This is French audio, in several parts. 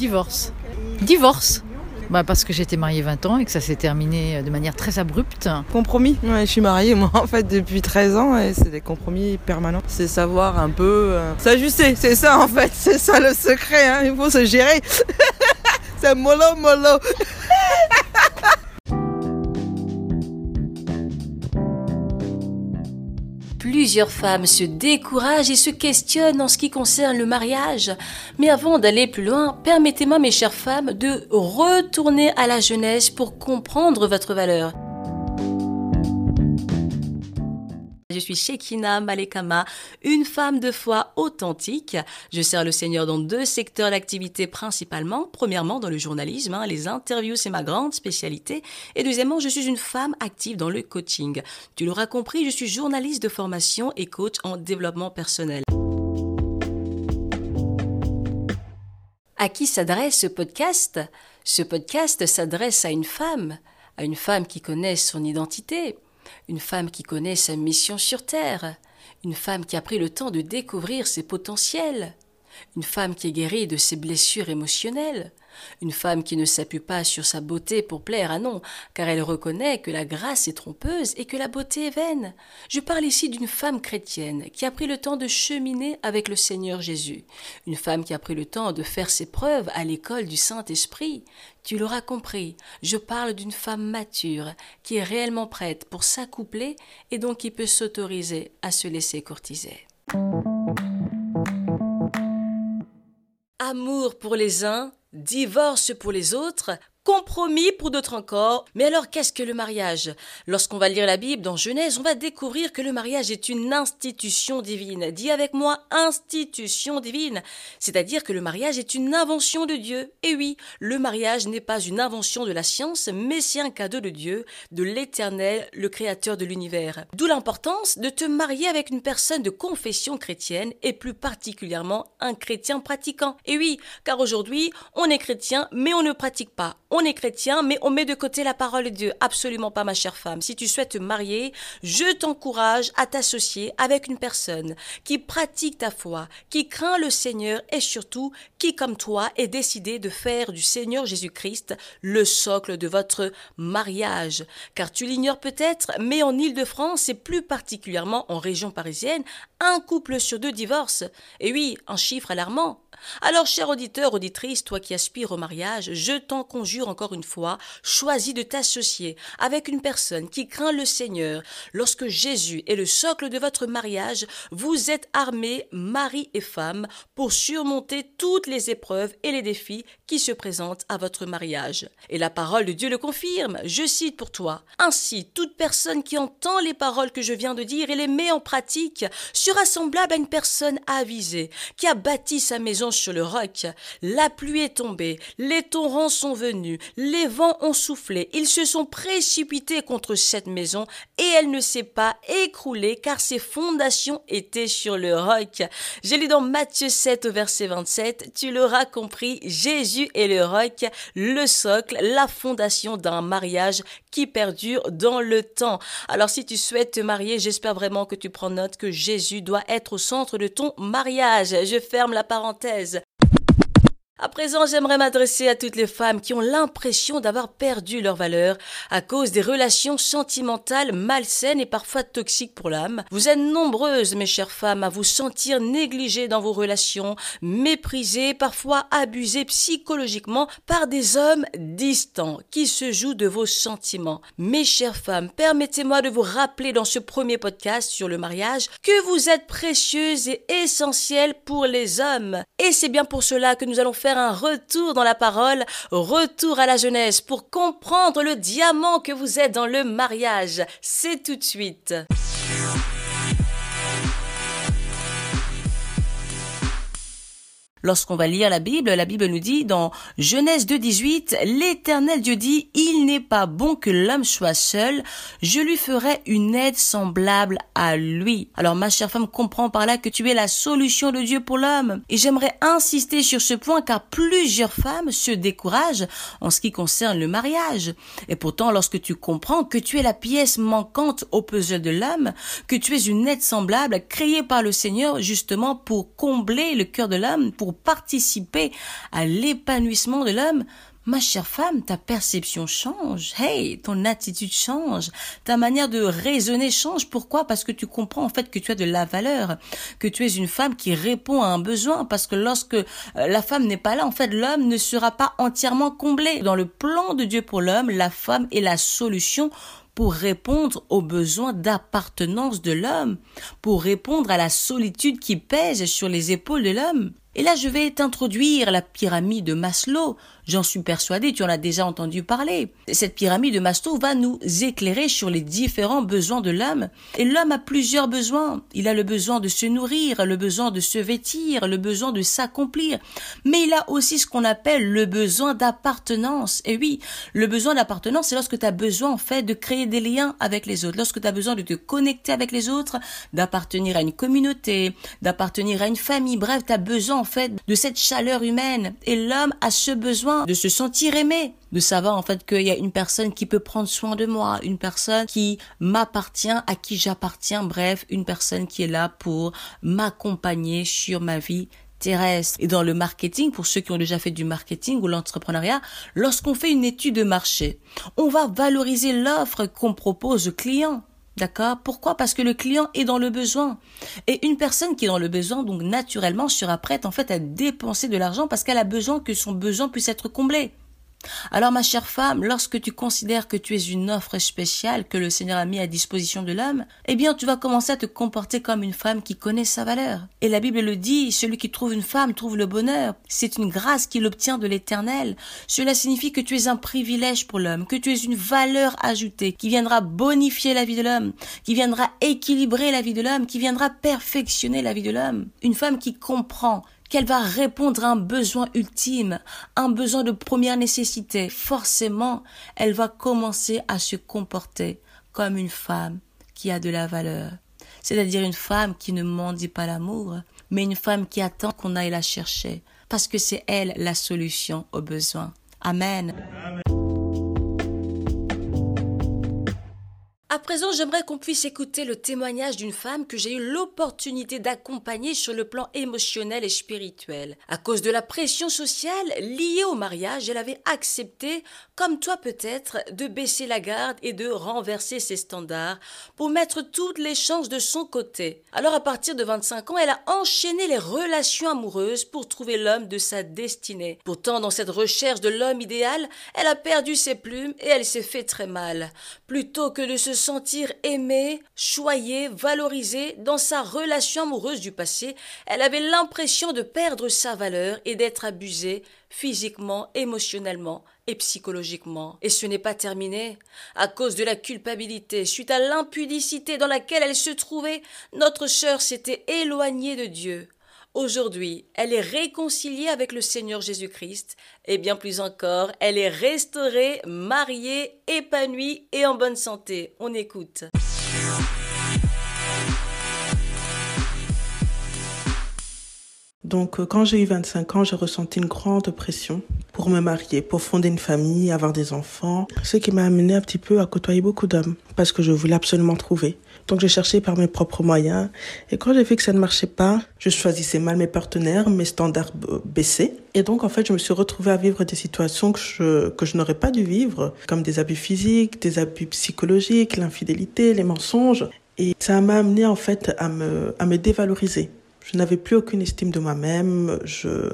Divorce. Divorce bah parce que j'étais mariée 20 ans et que ça s'est terminé de manière très abrupte. Compromis. Ouais, je suis mariée moi en fait depuis 13 ans et c'est des compromis permanents. C'est savoir un peu euh, s'ajuster, c'est ça en fait, c'est ça le secret. Hein. Il faut se gérer. c'est mollo mollo. Plusieurs femmes se découragent et se questionnent en ce qui concerne le mariage. Mais avant d'aller plus loin, permettez-moi, mes chères femmes, de retourner à la jeunesse pour comprendre votre valeur. Je suis Shekina Malekama, une femme de foi authentique. Je sers le Seigneur dans deux secteurs d'activité principalement. Premièrement, dans le journalisme, hein, les interviews, c'est ma grande spécialité. Et deuxièmement, je suis une femme active dans le coaching. Tu l'auras compris, je suis journaliste de formation et coach en développement personnel. À qui s'adresse ce podcast? Ce podcast s'adresse à une femme, à une femme qui connaît son identité, une femme qui connaît sa mission sur Terre, une femme qui a pris le temps de découvrir ses potentiels, une femme qui est guérie de ses blessures émotionnelles, une femme qui ne s'appuie pas sur sa beauté pour plaire à non, car elle reconnaît que la grâce est trompeuse et que la beauté est vaine. Je parle ici d'une femme chrétienne qui a pris le temps de cheminer avec le Seigneur Jésus, une femme qui a pris le temps de faire ses preuves à l'école du Saint-Esprit. Tu l'auras compris, je parle d'une femme mature qui est réellement prête pour s'accoupler et donc qui peut s'autoriser à se laisser courtiser. Amour pour les uns, divorce pour les autres, compromis pour d'autres encore. Mais alors qu'est-ce que le mariage? Lorsqu'on va lire la Bible dans Genèse, on va découvrir que le mariage est une institution divine. Dis avec moi institution divine. C'est-à-dire que le mariage est une invention de Dieu. Et oui, le mariage n'est pas une invention de la science, mais c'est un cadeau de Dieu, de l'Éternel, le créateur de l'univers. D'où l'importance de te marier avec une personne de confession chrétienne et plus particulièrement un chrétien pratiquant. Et oui, car aujourd'hui, on est chrétien mais on ne pratique pas on est chrétien, mais on met de côté la parole de Dieu. Absolument pas, ma chère femme. Si tu souhaites te marier, je t'encourage à t'associer avec une personne qui pratique ta foi, qui craint le Seigneur et surtout qui, comme toi, est décidé de faire du Seigneur Jésus-Christ le socle de votre mariage. Car tu l'ignores peut-être, mais en Île-de-France et plus particulièrement en région parisienne, un couple sur deux divorce. Et oui, un chiffre alarmant. Alors, cher auditeur, auditrice, toi qui aspires au mariage, je t'en conjure encore une fois, choisis de t'associer avec une personne qui craint le Seigneur. Lorsque Jésus est le socle de votre mariage, vous êtes armés, mari et femme, pour surmonter toutes les épreuves et les défis qui se présentent à votre mariage. Et la parole de Dieu le confirme. Je cite pour toi. Ainsi, toute personne qui entend les paroles que je viens de dire et les met en pratique sera semblable à une personne avisée qui a bâti sa maison sur le roc. La pluie est tombée, les torrents sont venus, les vents ont soufflé, ils se sont précipités contre cette maison et elle ne s'est pas écroulée car ses fondations étaient sur le roc. J'ai lu dans Matthieu 7 au verset 27, tu l'auras compris, Jésus est le roc, le socle, la fondation d'un mariage qui perdure dans le temps. Alors si tu souhaites te marier, j'espère vraiment que tu prends note que Jésus doit être au centre de ton mariage. Je ferme la parenthèse. À présent, j'aimerais m'adresser à toutes les femmes qui ont l'impression d'avoir perdu leur valeur à cause des relations sentimentales malsaines et parfois toxiques pour l'âme. Vous êtes nombreuses, mes chères femmes, à vous sentir négligées dans vos relations, méprisées, parfois abusées psychologiquement par des hommes distants qui se jouent de vos sentiments. Mes chères femmes, permettez-moi de vous rappeler dans ce premier podcast sur le mariage que vous êtes précieuses et essentielles pour les hommes. Et c'est bien pour cela que nous allons faire un retour dans la parole, retour à la jeunesse pour comprendre le diamant que vous êtes dans le mariage. C'est tout de suite. Lorsqu'on va lire la Bible, la Bible nous dit dans Genèse 2.18, l'Éternel Dieu dit, il n'est pas bon que l'homme soit seul, je lui ferai une aide semblable à lui. Alors ma chère femme comprend par là que tu es la solution de Dieu pour l'homme. Et j'aimerais insister sur ce point car plusieurs femmes se découragent en ce qui concerne le mariage. Et pourtant, lorsque tu comprends que tu es la pièce manquante au puzzle de l'homme, que tu es une aide semblable créée par le Seigneur justement pour combler le cœur de l'homme, pour participer à l'épanouissement de l'homme, Ma chère femme, ta perception change. Hey, ton attitude change. Ta manière de raisonner change. Pourquoi? Parce que tu comprends en fait que tu as de la valeur, que tu es une femme qui répond à un besoin. Parce que lorsque euh, la femme n'est pas là, en fait, l'homme ne sera pas entièrement comblé. Dans le plan de Dieu pour l'homme, la femme est la solution pour répondre aux besoins d'appartenance de l'homme, pour répondre à la solitude qui pèse sur les épaules de l'homme. Et là, je vais t'introduire la pyramide de Maslow. J'en suis persuadée, tu en as déjà entendu parler. Cette pyramide de Maslow va nous éclairer sur les différents besoins de l'homme. Et l'homme a plusieurs besoins. Il a le besoin de se nourrir, le besoin de se vêtir, le besoin de s'accomplir. Mais il a aussi ce qu'on appelle le besoin d'appartenance. Et oui, le besoin d'appartenance, c'est lorsque tu as besoin, en fait, de créer des liens avec les autres. Lorsque tu as besoin de te connecter avec les autres, d'appartenir à une communauté, d'appartenir à une famille. Bref, tu as besoin, en fait, de cette chaleur humaine. Et l'homme a ce besoin de se sentir aimé, de savoir en fait qu'il y a une personne qui peut prendre soin de moi, une personne qui m'appartient, à qui j'appartiens, bref, une personne qui est là pour m'accompagner sur ma vie terrestre. Et dans le marketing, pour ceux qui ont déjà fait du marketing ou l'entrepreneuriat, lorsqu'on fait une étude de marché, on va valoriser l'offre qu'on propose au client. D'accord? Pourquoi? Parce que le client est dans le besoin. Et une personne qui est dans le besoin, donc naturellement, sera prête en fait à dépenser de l'argent parce qu'elle a besoin que son besoin puisse être comblé. Alors ma chère femme, lorsque tu considères que tu es une offre spéciale que le Seigneur a mis à disposition de l'homme, eh bien tu vas commencer à te comporter comme une femme qui connaît sa valeur. Et la Bible le dit, celui qui trouve une femme trouve le bonheur. C'est une grâce qu'il obtient de l'Éternel. Cela signifie que tu es un privilège pour l'homme, que tu es une valeur ajoutée qui viendra bonifier la vie de l'homme, qui viendra équilibrer la vie de l'homme, qui viendra perfectionner la vie de l'homme. Une femme qui comprend qu'elle va répondre à un besoin ultime, un besoin de première nécessité, forcément, elle va commencer à se comporter comme une femme qui a de la valeur. C'est-à-dire une femme qui ne mendie pas l'amour, mais une femme qui attend qu'on aille la chercher, parce que c'est elle la solution aux besoins. Amen. À présent, j'aimerais qu'on puisse écouter le témoignage d'une femme que j'ai eu l'opportunité d'accompagner sur le plan émotionnel et spirituel. À cause de la pression sociale liée au mariage, elle avait accepté, comme toi peut-être, de baisser la garde et de renverser ses standards pour mettre toutes les chances de son côté. Alors à partir de 25 ans, elle a enchaîné les relations amoureuses pour trouver l'homme de sa destinée. Pourtant, dans cette recherche de l'homme idéal, elle a perdu ses plumes et elle s'est fait très mal. Plutôt que de se sentir aimée, choyée, valorisée dans sa relation amoureuse du passé, elle avait l'impression de perdre sa valeur et d'être abusée physiquement, émotionnellement et psychologiquement. Et ce n'est pas terminé. À cause de la culpabilité, suite à l'impudicité dans laquelle elle se trouvait, notre sœur s'était éloignée de Dieu. Aujourd'hui, elle est réconciliée avec le Seigneur Jésus-Christ, et bien plus encore, elle est restaurée, mariée, épanouie et en bonne santé. On écoute. Donc, euh, quand j'ai eu 25 ans, j'ai ressenti une grande pression pour me marier, pour fonder une famille, avoir des enfants. Ce qui m'a amené un petit peu à côtoyer beaucoup d'hommes parce que je voulais absolument trouver. Donc, j'ai cherché par mes propres moyens. Et quand j'ai vu que ça ne marchait pas, je choisissais mal mes partenaires, mes standards baissaient. Et donc, en fait, je me suis retrouvée à vivre des situations que je, que je n'aurais pas dû vivre, comme des abus physiques, des abus psychologiques, l'infidélité, les mensonges. Et ça m'a amené, en fait, à me, à me dévaloriser. Je n'avais plus aucune estime de moi-même. Je,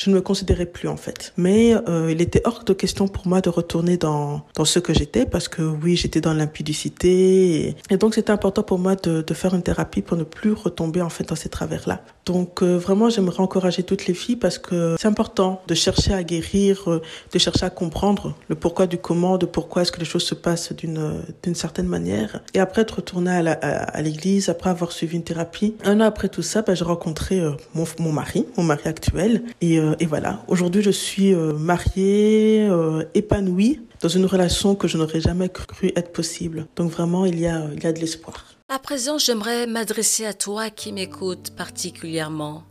je ne me considérais plus en fait. Mais euh, il était hors de question pour moi de retourner dans, dans ce que j'étais parce que oui, j'étais dans l'impudicité. Et, donc c'était important pour moi de, de faire une thérapie pour ne plus retomber en fait dans ces travers-là. Donc euh, vraiment, j'aimerais encourager toutes les filles parce que c'est important de chercher à guérir, euh, de chercher à comprendre le pourquoi du comment, de pourquoi est-ce que les choses se passent d'une d'une certaine manière. Et après de retourner à, à, l'église, après avoir suivi une thérapie, un an après tout ça, ben, j'ai rencontré mon, mon mari, mon mari actuel. Et euh, et voilà, aujourd'hui je suis euh, mariée, euh, épanouie dans une relation que je n'aurais jamais cru être possible. Donc vraiment, il y a, il y a de l'espoir. À présent, j'aimerais m'adresser à toi qui m'écoutes particulièrement.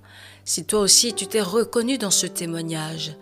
Si toi aussi tu t'es reconnu dans ce témoignage,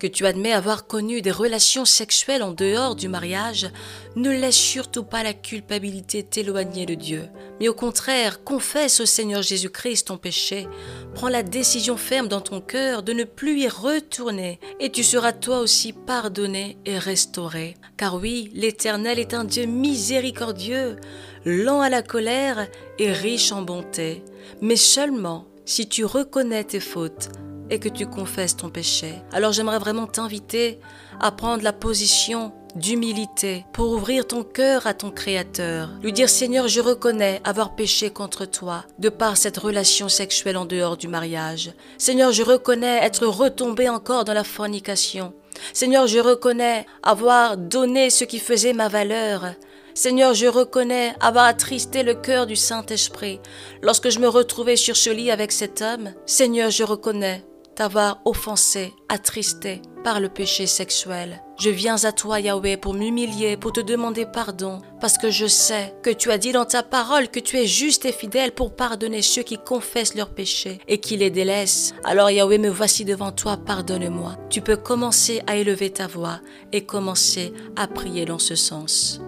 que tu admets avoir connu des relations sexuelles en dehors du mariage, ne laisse surtout pas la culpabilité t'éloigner de Dieu, mais au contraire, confesse au Seigneur Jésus-Christ ton péché, prends la décision ferme dans ton cœur de ne plus y retourner, et tu seras toi aussi pardonné et restauré. Car oui, l'Éternel est un Dieu miséricordieux, lent à la colère et riche en bonté, mais seulement si tu reconnais tes fautes et que tu confesses ton péché. Alors j'aimerais vraiment t'inviter à prendre la position d'humilité pour ouvrir ton cœur à ton Créateur. Lui dire Seigneur, je reconnais avoir péché contre toi de par cette relation sexuelle en dehors du mariage. Seigneur, je reconnais être retombé encore dans la fornication. Seigneur, je reconnais avoir donné ce qui faisait ma valeur. Seigneur, je reconnais avoir attristé le cœur du Saint-Esprit lorsque je me retrouvais sur ce lit avec cet homme. Seigneur, je reconnais t'avoir offensé, attristé par le péché sexuel. Je viens à toi, Yahweh, pour m'humilier, pour te demander pardon, parce que je sais que tu as dit dans ta parole que tu es juste et fidèle pour pardonner ceux qui confessent leurs péchés et qui les délaissent. Alors, Yahweh, me voici devant toi, pardonne-moi. Tu peux commencer à élever ta voix et commencer à prier dans ce sens.